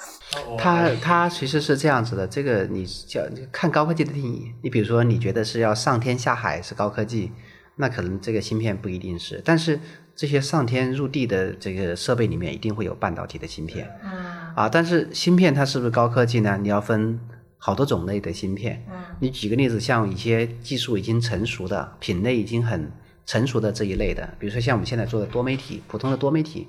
它它其实是这样子的，这个你叫看高科技的定义，你比如说你觉得是要上天下海是高科技。那可能这个芯片不一定是，但是这些上天入地的这个设备里面一定会有半导体的芯片。嗯。啊，但是芯片它是不是高科技呢？你要分好多种类的芯片。嗯。你举个例子，像一些技术已经成熟的、品类已经很成熟的这一类的，比如说像我们现在做的多媒体，普通的多媒体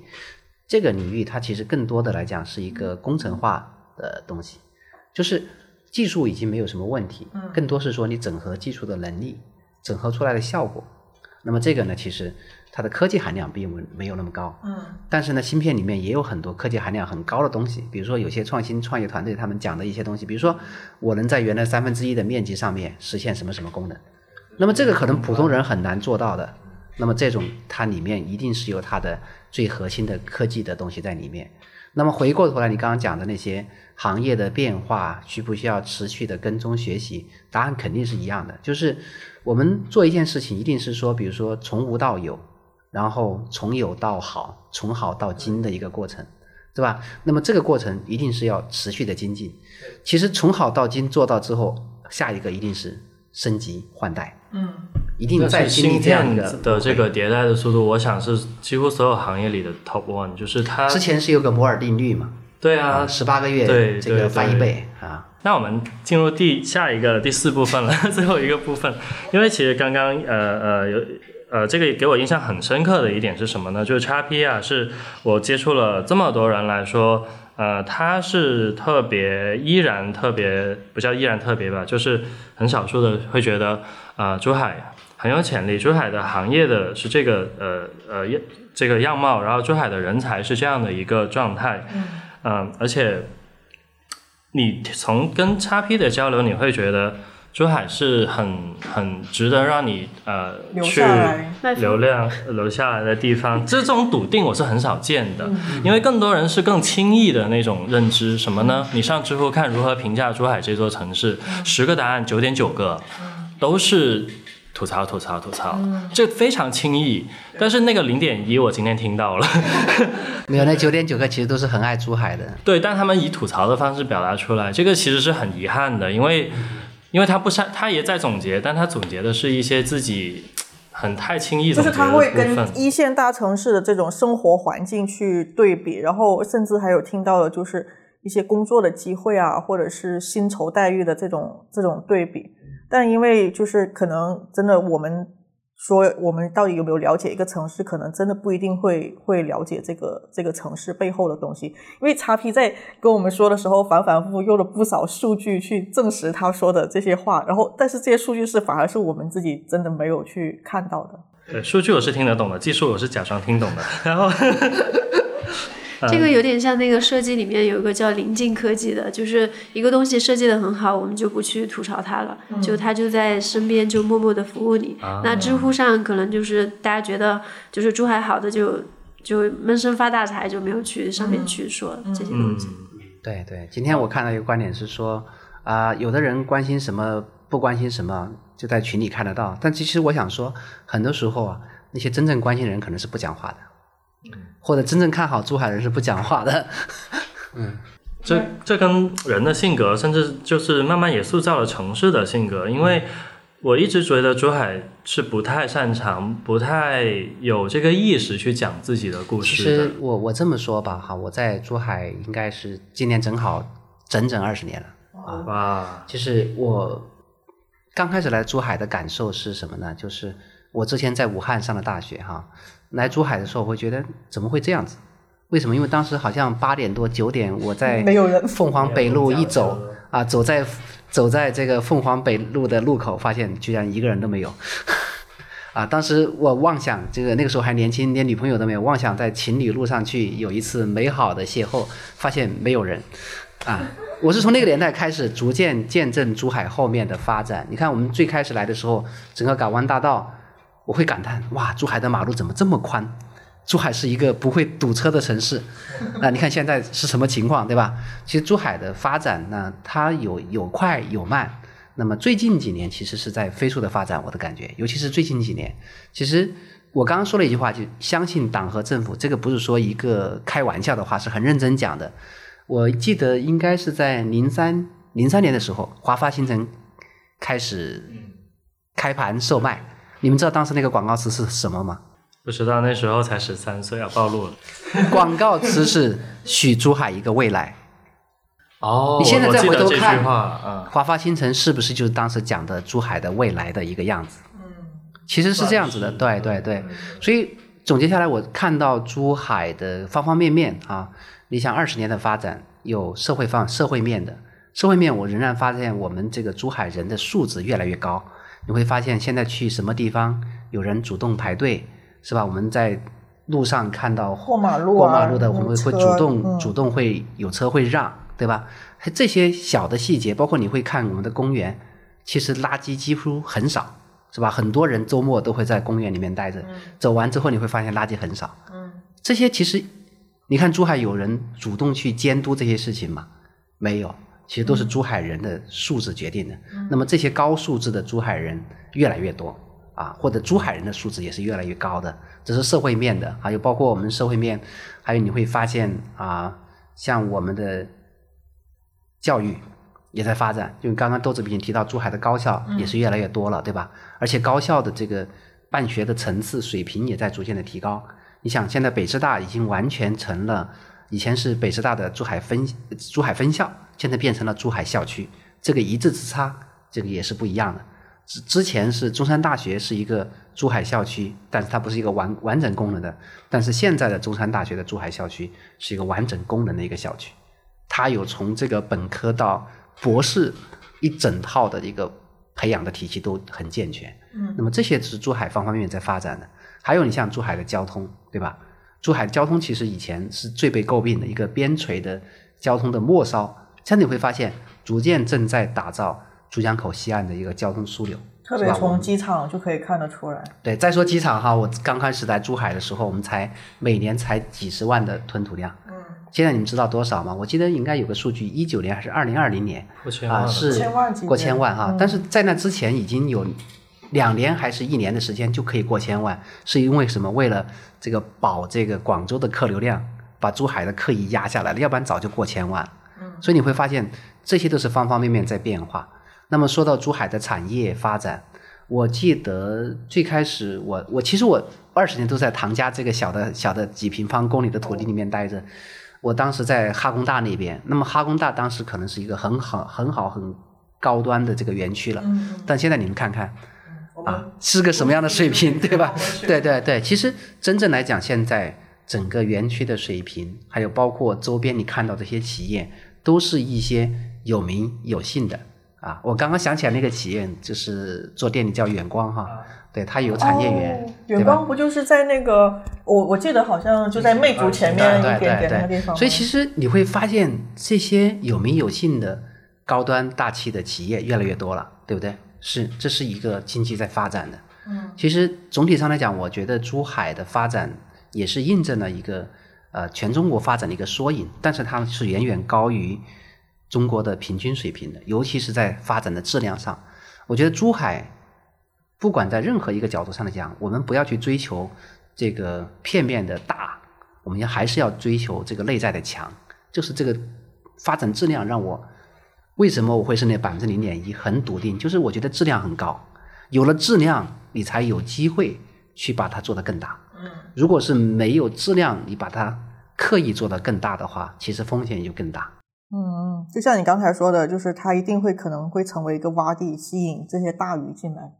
这个领域，它其实更多的来讲是一个工程化的东西，就是技术已经没有什么问题，更多是说你整合技术的能力，整合出来的效果。那么这个呢，其实它的科技含量并没没有那么高，嗯，但是呢，芯片里面也有很多科技含量很高的东西，比如说有些创新创业团队他们讲的一些东西，比如说我能在原来三分之一的面积上面实现什么什么功能，那么这个可能普通人很难做到的，那么这种它里面一定是有它的最核心的科技的东西在里面。那么回过头来，你刚刚讲的那些行业的变化需不需要持续的跟踪学习？答案肯定是一样的，就是。我们做一件事情，一定是说，比如说从无到有，然后从有到好，从好到精的一个过程，对吧？那么这个过程一定是要持续的精进。其实从好到精做到之后，下一个一定是升级换代。嗯，一定在芯片的的这个迭代的速度，我想是几乎所有行业里的 top one。就是它之前是有个摩尔定律嘛？对啊，十八个月对这个翻一倍啊。那我们进入第下一个第四部分了，最后一个部分。因为其实刚刚呃呃有呃这个给我印象很深刻的一点是什么呢？就是叉 P 啊，是我接触了这么多人来说，呃，它是特别依然特别不叫依然特别吧，就是很少数的会觉得啊，珠海很有潜力，珠海的行业的是这个呃呃这个样貌，然后珠海的人才是这样的一个状态，嗯，而且。你从跟叉 P 的交流，你会觉得珠海是很很值得让你呃去流量留下来的地方。这种笃定我是很少见的，因为更多人是更轻易的那种认知。什么呢？你上知乎看如何评价珠海这座城市，十个答案九点九个都是。吐槽吐槽吐槽，这非常轻易。但是那个零点一，我今天听到了。没有，那九点九个其实都是很爱珠海的。对，但他们以吐槽的方式表达出来，这个其实是很遗憾的，因为，因为他不善，他也在总结，但他总结的是一些自己很太轻易就是他会跟一线大城市的这种生活环境去对比，然后甚至还有听到的就是一些工作的机会啊，或者是薪酬待遇的这种这种对比。但因为就是可能真的，我们说我们到底有没有了解一个城市，可能真的不一定会会了解这个这个城市背后的东西。因为叉 P 在跟我们说的时候，反反复复用了不少数据去证实他说的这些话。然后，但是这些数据是反而是我们自己真的没有去看到的。对，数据我是听得懂的，技术我是假装听懂的。然后。这个有点像那个设计里面有一个叫临近科技的，就是一个东西设计的很好，我们就不去吐槽它了，就它就在身边就默默的服务你。那知乎上可能就是大家觉得就是珠海好的就就闷声发大财，就没有去上面去说这些东西。对对，今天我看到一个观点是说啊，有的人关心什么不关心什么，就在群里看得到，但其实我想说，很多时候啊，那些真正关心的人可能是不讲话的。或者真正看好珠海人是不讲话的，嗯，这这跟人的性格，甚至就是慢慢也塑造了城市的性格。因为我一直觉得珠海是不太擅长、不太有这个意识去讲自己的故事。其实我我这么说吧，哈，我在珠海应该是今年正好整整二十年了啊。其实我刚开始来珠海的感受是什么呢？就是我之前在武汉上的大学，哈。来珠海的时候，我会觉得怎么会这样子？为什么？因为当时好像八点多九点，我在凤凰北路一走啊，走在走在这个凤凰北路的路口，发现居然一个人都没有。啊，当时我妄想这个那个时候还年轻，连女朋友都没有，妄想在情侣路上去有一次美好的邂逅，发现没有人，啊，我是从那个年代开始逐渐见证珠海后面的发展。你看我们最开始来的时候，整个港湾大道，我会感叹哇，珠海的马路怎么这么宽？珠海是一个不会堵车的城市，那你看现在是什么情况，对吧？其实珠海的发展呢，它有有快有慢。那么最近几年其实是在飞速的发展，我的感觉，尤其是最近几年，其实我刚刚说了一句话，就相信党和政府，这个不是说一个开玩笑的话，是很认真讲的。我记得应该是在零三零三年的时候，华发新城开始开盘售卖，你们知道当时那个广告词是什么吗？不知道那时候才十三岁啊，暴露了。广告词是许珠海一个未来。哦，你现在再回头看华发新城是不是就是当时讲的珠海的未来的一个样子？嗯，其实是这样子的，对对对。所以总结下来，我看到珠海的方方面面啊，你想二十年的发展，有社会方社会面的，社会面我仍然发现我们这个珠海人的素质越来越高。你会发现现在去什么地方，有人主动排队，是吧？我们在路上看到过马路啊过马路的，我们会车主动、嗯主动会有车会让，对吧？还这些小的细节，包括你会看我们的公园，其实垃圾几乎很少，是吧？很多人周末都会在公园里面待着，走完之后你会发现垃圾很少。嗯，这些其实你看珠海有人主动去监督这些事情吗？没有，其实都是珠海人的素质决定的。那么这些高素质的珠海人越来越多啊，或者珠海人的素质也是越来越高的，这是社会面的，还有包括我们社会面，还有你会发现啊，像我们的教育也在发展，就刚刚豆子已经提到，珠海的高校也是越来越多了，对吧？而且高校的这个办学的层次水平也在逐渐的提高。你想，现在北师大已经完全成了，以前是北师大的珠海分珠海分校，现在变成了珠海校区，这个一字之差，这个也是不一样的。之之前是中山大学是一个珠海校区，但是它不是一个完完整功能的。但是现在的中山大学的珠海校区是一个完整功能的一个校区，它有从这个本科到博士一整套的一个培养的体系都很健全。嗯，那么这些是珠海方方面面在发展的。还有你像珠海的交通，对吧？珠海交通其实以前是最被诟病的一个边陲的交通的末梢，现在你会发现逐渐正在打造珠江口西岸的一个交通枢纽。特别从机场就可以看得出来。对，再说机场哈，我刚开始在珠海的时候，我们才每年才几十万的吞吐量。嗯，现在你们知道多少吗？我记得应该有个数据，一九年还是二零二零年啊，过千万了是千万级过千万哈。嗯但是在那之前已经有两年还是一年的时间就可以过千万，是因为什么？为了这个保这个广州的客流量，把珠海的客一压下来了，要不然早就过千万。嗯，所以你会发现这些都是方方面面在变化。那么说到珠海的产业发展，我记得最开始我我其实我二十年都在唐家这个小的小的几平方公里的土地里面待着。我当时在哈工大那边，那么哈工大当时可能是一个很好很好很高端的这个园区了，但现在你们看看。啊，是个什么样的水平，对吧？对对对，其实真正来讲，现在整个园区的水平，还有包括周边你看到这些企业，都是一些有名有姓的啊。我刚刚想起来那个企业，就是做电力叫远光哈，对，它有产业园？远光不就是在那个我我记得好像就在魅族前面一点点那个地方。所以其实你会发现这些有名有姓的高端大气的企业越来越多了，对不对？是，这是一个经济在发展的。嗯，其实总体上来讲，我觉得珠海的发展也是印证了一个呃全中国发展的一个缩影，但是它是远远高于中国的平均水平的，尤其是在发展的质量上。我觉得珠海不管在任何一个角度上来讲，我们不要去追求这个片面的大，我们要还是要追求这个内在的强，就是这个发展质量让我为什么我会是那百分之零点一很笃定，就是我觉得质量很高，有了质量，你才有机会去把它做得更大。嗯，如果是没有质量，你把它刻意做得更大的话，其实风险就更大。嗯嗯，就像你刚才说的，就是它一定会可能会成为一个洼地，吸引这些大鱼进来。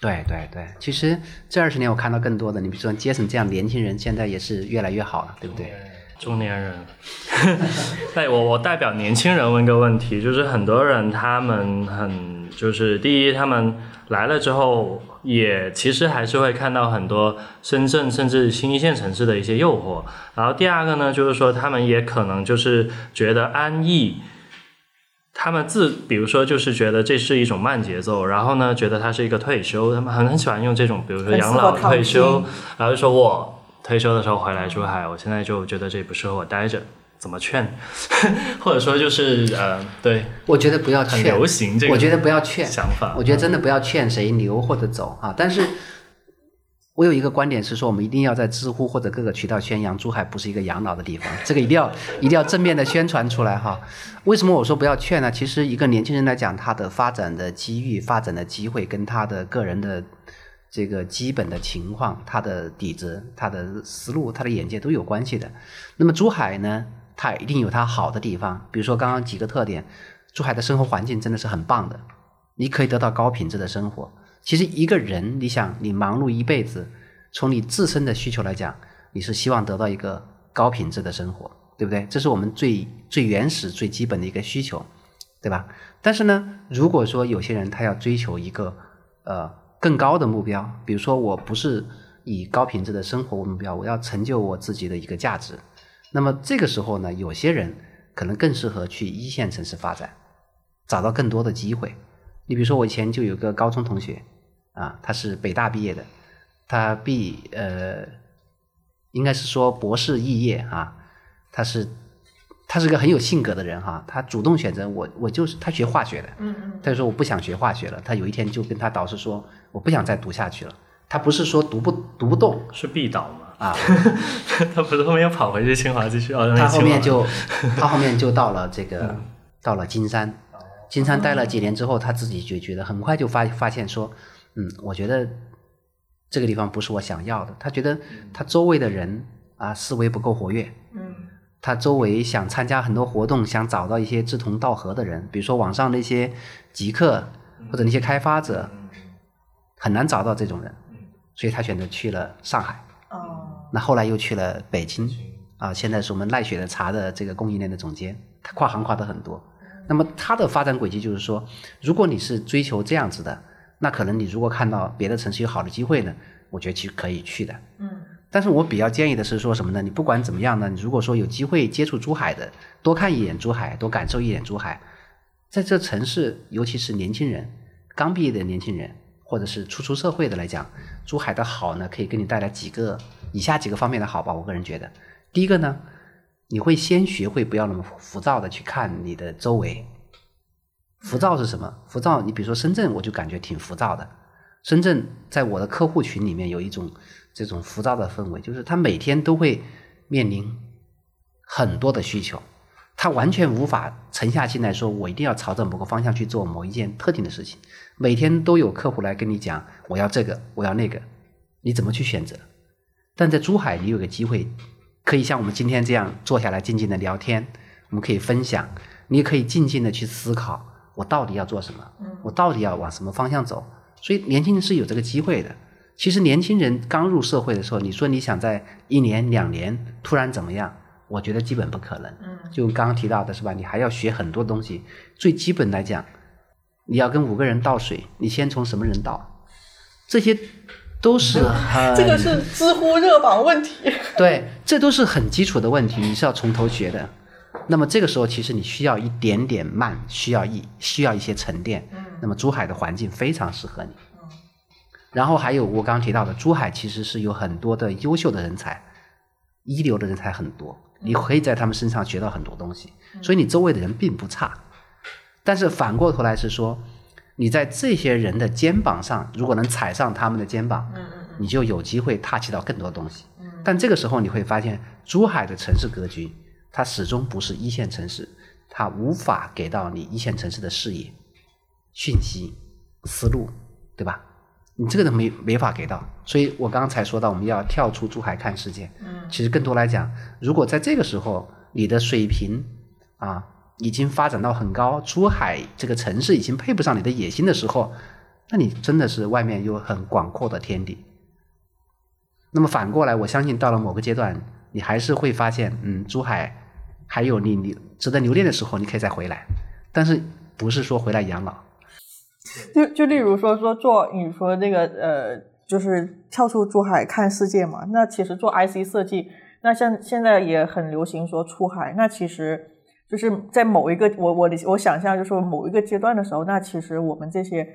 对对对，其实这二十年我看到更多的，你比如说杰森这样年轻人，现在也是越来越好了，对不对？中年人，对我我代表年轻人问个问题，就是很多人他们很就是第一，他们来了之后，也其实还是会看到很多深圳甚至新一线城市的一些诱惑。然后第二个呢，就是说他们也可能就是觉得安逸，他们自比如说就是觉得这是一种慢节奏，然后呢觉得它是一个退休，他们很很喜欢用这种，比如说养老退休，然后就说我。退休的时候回来珠海，我现在就觉得这不适合我待着，怎么劝？或者说就是呃，对，我觉得不要劝，流行这个，我觉得不要劝想法，我觉得真的不要劝谁留或者走啊。但是，我有一个观点是说，我们一定要在知乎或者各个渠道宣扬珠海不是一个养老的地方，这个一定要一定要正面的宣传出来哈。为什么我说不要劝呢？其实一个年轻人来讲，他的发展的机遇、发展的机会跟他的个人的。这个基本的情况，他的底子、他的思路、他的眼界都有关系的。那么珠海呢，它一定有它好的地方。比如说刚刚几个特点，珠海的生活环境真的是很棒的，你可以得到高品质的生活。其实一个人，你想你忙碌一辈子，从你自身的需求来讲，你是希望得到一个高品质的生活，对不对？这是我们最最原始、最基本的一个需求，对吧？但是呢，如果说有些人他要追求一个呃。更高的目标，比如说，我不是以高品质的生活为目标，我要成就我自己的一个价值。那么这个时候呢，有些人可能更适合去一线城市发展，找到更多的机会。你比如说，我以前就有个高中同学啊，他是北大毕业的，他毕呃，应该是说博士肄业啊，他是。他是个很有性格的人哈，他主动选择我，我就是他学化学的，嗯嗯，他就说我不想学化学了，他有一天就跟他导师说，我不想再读下去了。他不是说读不读不动，是必导吗？啊，他不是后面又跑回去清华继续哦，他后面就 他后面就到了这个 到了金山，金山待了几年之后，他自己就觉得很快就发发现说，嗯，我觉得这个地方不是我想要的。他觉得他周围的人啊思维不够活跃，嗯。他周围想参加很多活动，想找到一些志同道合的人，比如说网上那些极客或者那些开发者，很难找到这种人，所以他选择去了上海。哦。那后来又去了北京，啊，现在是我们奈雪的茶的这个供应链的总监，他跨行跨的很多。那么他的发展轨迹就是说，如果你是追求这样子的，那可能你如果看到别的城市有好的机会呢，我觉得其实可以去的。嗯。但是我比较建议的是说什么呢？你不管怎么样呢，你如果说有机会接触珠海的，多看一眼珠海，多感受一眼珠海，在这城市，尤其是年轻人，刚毕业的年轻人，或者是初出社会的来讲，珠海的好呢，可以给你带来几个以下几个方面的好吧。我个人觉得，第一个呢，你会先学会不要那么浮躁的去看你的周围。浮躁是什么？浮躁，你比如说深圳，我就感觉挺浮躁的。深圳在我的客户群里面有一种。这种浮躁的氛围，就是他每天都会面临很多的需求，他完全无法沉下心来说，我一定要朝着某个方向去做某一件特定的事情。每天都有客户来跟你讲，我要这个，我要那个，你怎么去选择？但在珠海，你有个机会，可以像我们今天这样坐下来静静的聊天，我们可以分享，你也可以静静的去思考，我到底要做什么，我到底要往什么方向走。所以，年轻人是有这个机会的。其实年轻人刚入社会的时候，你说你想在一年两年突然怎么样？我觉得基本不可能。嗯，就刚刚提到的是吧？你还要学很多东西。最基本来讲，你要跟五个人倒水，你先从什么人倒？这些都是这个是知乎热榜问题。对，这都是很基础的问题，你是要从头学的。那么这个时候，其实你需要一点点慢，需要一需要一些沉淀。嗯，那么珠海的环境非常适合你。然后还有我刚刚提到的，珠海其实是有很多的优秀的人才，一流的人才很多，你可以在他们身上学到很多东西，所以你周围的人并不差。但是反过头来是说，你在这些人的肩膀上，如果能踩上他们的肩膀，你就有机会踏起到更多东西。但这个时候你会发现，珠海的城市格局，它始终不是一线城市，它无法给到你一线城市的视野、讯息、思路，对吧？你这个都没没法给到，所以我刚才说到我们要跳出珠海看世界。嗯，其实更多来讲，如果在这个时候你的水平啊已经发展到很高，珠海这个城市已经配不上你的野心的时候，那你真的是外面有很广阔的天地。那么反过来，我相信到了某个阶段，你还是会发现，嗯，珠海还有你你值得留恋的时候，你可以再回来，但是不是说回来养老。就就例如说说做你说那个呃，就是跳出珠海看世界嘛。那其实做 IC 设计，那像现在也很流行说出海。那其实就是在某一个我我的我想象，就是说某一个阶段的时候，那其实我们这些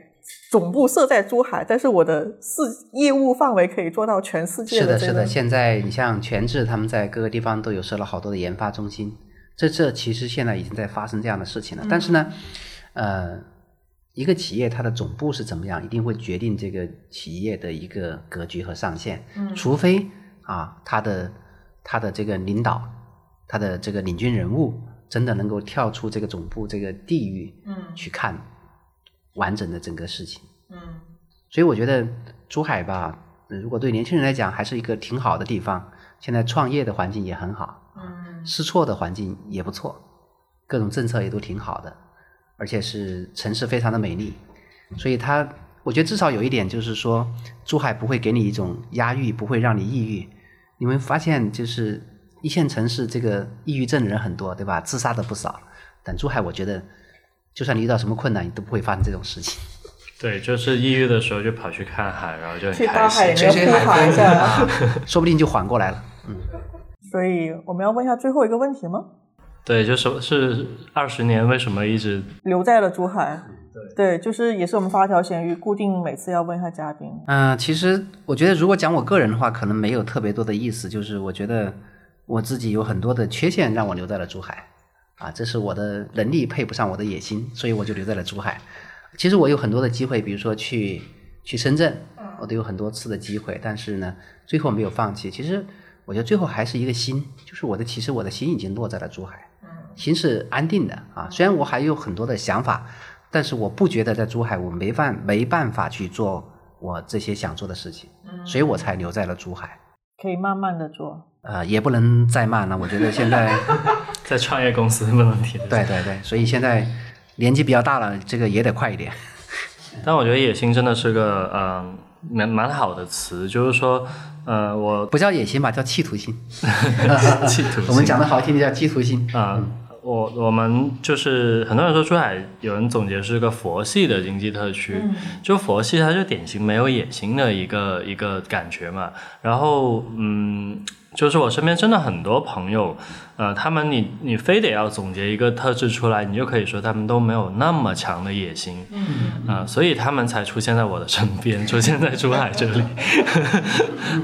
总部设在珠海，但是我的事业务范围可以做到全世界是的，是的。现在你像全智他们在各个地方都有设了好多的研发中心，这这其实现在已经在发生这样的事情了。但是呢，呃，一个企业它的总部是怎么样，一定会决定这个企业的一个格局和上限。嗯除非啊，它的它的这个领导，它的这个领军人物真的能够跳出这个总部这个地域，嗯去看完整的整个事情。嗯所以我觉得珠海吧，呃如果对年轻人来讲，还是一个挺好的地方。现在创业的环境也很好，嗯试错的环境也不错，各种政策也都挺好的，而且是城市非常的美丽。所以它，我觉得至少有一点就是说，珠海不会给你一种压抑，不会让你抑郁。你会发现，就是一线城市这个抑郁症的人很多，对吧？自杀的不少。但珠海，我觉得，就算你遇到什么困难，你都不会发生这种事情。对，就是抑郁的时候就跑去看海，然后就很开去大海里心。面呼喊一下。啊，说不定就缓过来了。嗯，所以我们要问一下最后一个问题吗？对，就是是二十年为什么一直留在了珠海。对，就是也是我们发条咸鱼固定每次要问一下嘉宾。嗯、其实我觉得，如果讲我个人的话，可能没有特别多的意思。就是我觉得我自己有很多的缺陷，让我留在了珠海。啊，这是我的能力配不上我的野心，所以我就留在了珠海。其实我有很多的机会，比如说去去深圳，我都有很多次的机会，但是呢，最后没有放弃。其实我觉得最后还是一个心，就是我的，其实我的心已经落在了珠海，心是安定的啊。虽然我还有很多的想法，但是我不觉得在珠海我没办没办法去做我这些想做的事情，所以我才留在了珠海。可以慢慢的做。呃，也不能再慢了，我觉得现在，在创业公司不能停？对对对，所以现在年纪比较大了，这个也得快一点。但我觉得野心真的是个嗯蛮蛮好的词，就是说，呃，我不叫野心吧，叫企图心。企图心我们讲的好听点叫企图心。啊、我我们就是很多人说珠海，有人总结是个佛系的经济特区，就佛系它就典型没有野心的一个一个感觉嘛。然后嗯，就是我身边真的很多朋友，呃，他们你你非得要总结一个特质出来，你就可以说他们都没有那么强的野心，嗯啊、所以他们才出现在我的身边，出现在珠海这里。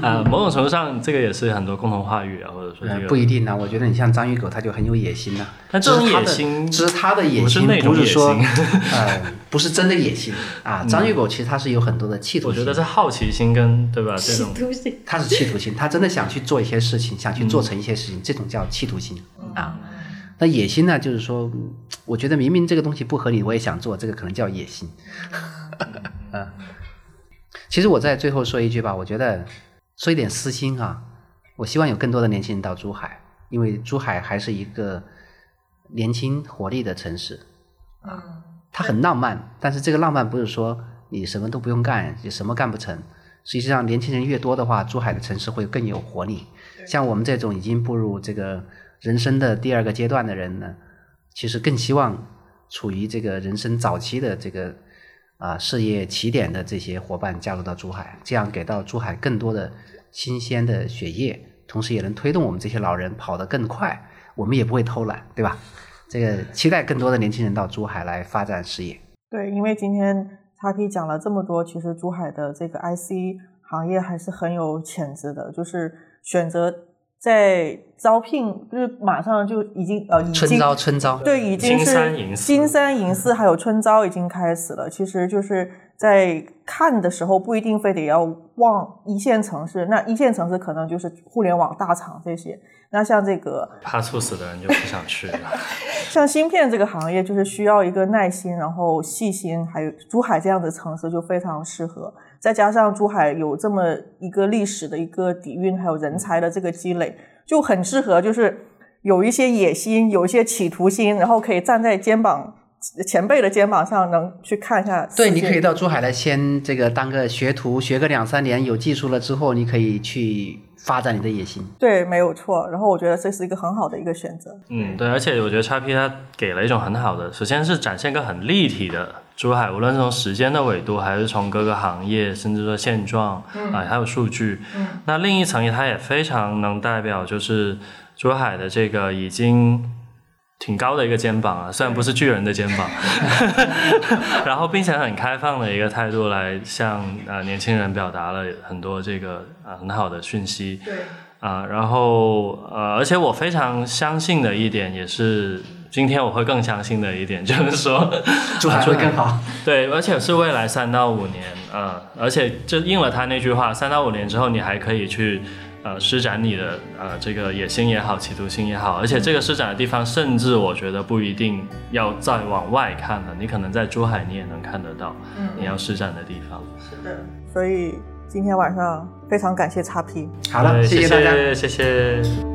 啊、某种程度上，这个也是很多共同话语啊，或者说这呃个不一定呢，我觉得你像章鱼狗，他就很有野心呐、但这种野心只是他的野不是心那种野不是说心，呃，不是真的野心啊。章鱼狗其实他是有很多的企图心我觉得，是好奇心跟对吧？这企种图心。他是企图心，他真的想去做一些事情，想去做成一些事情，这种叫企图心啊。那野心呢，就是说，嗯我觉得明明这个东西不合理，我也想做，这个可能叫野心。啊，其实我在最后说一句吧，我觉得说一点私心啊，我希望有更多的年轻人到珠海，因为珠海还是一个年轻活力的城市啊，它很浪漫，但是这个浪漫不是说你什么都不用干，你什么干不成。实际上，年轻人越多的话，珠海的城市会更有活力。像我们这种已经步入这个人生的第二个阶段的人呢，其实更希望处于这个人生早期的这个啊、事业起点的这些伙伴加入到珠海，这样给到珠海更多的新鲜的血液，同时也能推动我们这些老人跑得更快，我们也不会偷懒，对吧？这个期待更多的年轻人到珠海来发展事业。对，因为今天 Taki 讲了这么多，其实珠海的这个 IC 行业还是很有潜质的，就是选择在招聘，就是马上就已经呃已经春招，春招，对，已经金山是银四金三银四还有春招已经开始了。其实就是在看的时候，不一定非得要望一线城市，那一线城市可能就是互联网大厂这些。那像这个怕猝死的人就不想去了。像芯片这个行业，就是需要一个耐心，然后细心，还有珠海这样的城市就非常适合。再加上珠海有这么一个历史的一个底蕴，还有人才的这个积累，就很适合，就是有一些野心，有一些企图心，然后可以站在肩膀前辈的肩膀上，能去看一下。对，你可以到珠海来先这个当个学徒，学个两三年，有技术了之后，你可以去发展你的野心。对，没有错。然后我觉得这是一个很好的一个选择。嗯，对，而且我觉得叉 P 它给了一种很好的，首先是展现一个很立体的珠海，无论是从时间的纬度，还是从各个行业，甚至说现状，啊、还有数据。那另一层它也非常能代表就是珠海的这个已经。挺高的一个肩膀啊，虽然不是巨人的肩膀，然后并且很开放的一个态度来向呃年轻人表达了很多这个呃很好的讯息。对。啊，然后呃，而且我非常相信的一点，也是今天我会更相信的一点，就是说珠海会更好。对，而且是未来三到五年，啊，而且就应了他那句话，三到五年之后，你还可以去呃施展你的呃这个野心也好，企图心也好，而且这个施展的地方，甚至我觉得不一定要再往外看了，你可能在珠海你也能看得到，你要施展的地方。是的，所以今天晚上非常感谢叉 P。好了，谢谢大家。谢谢。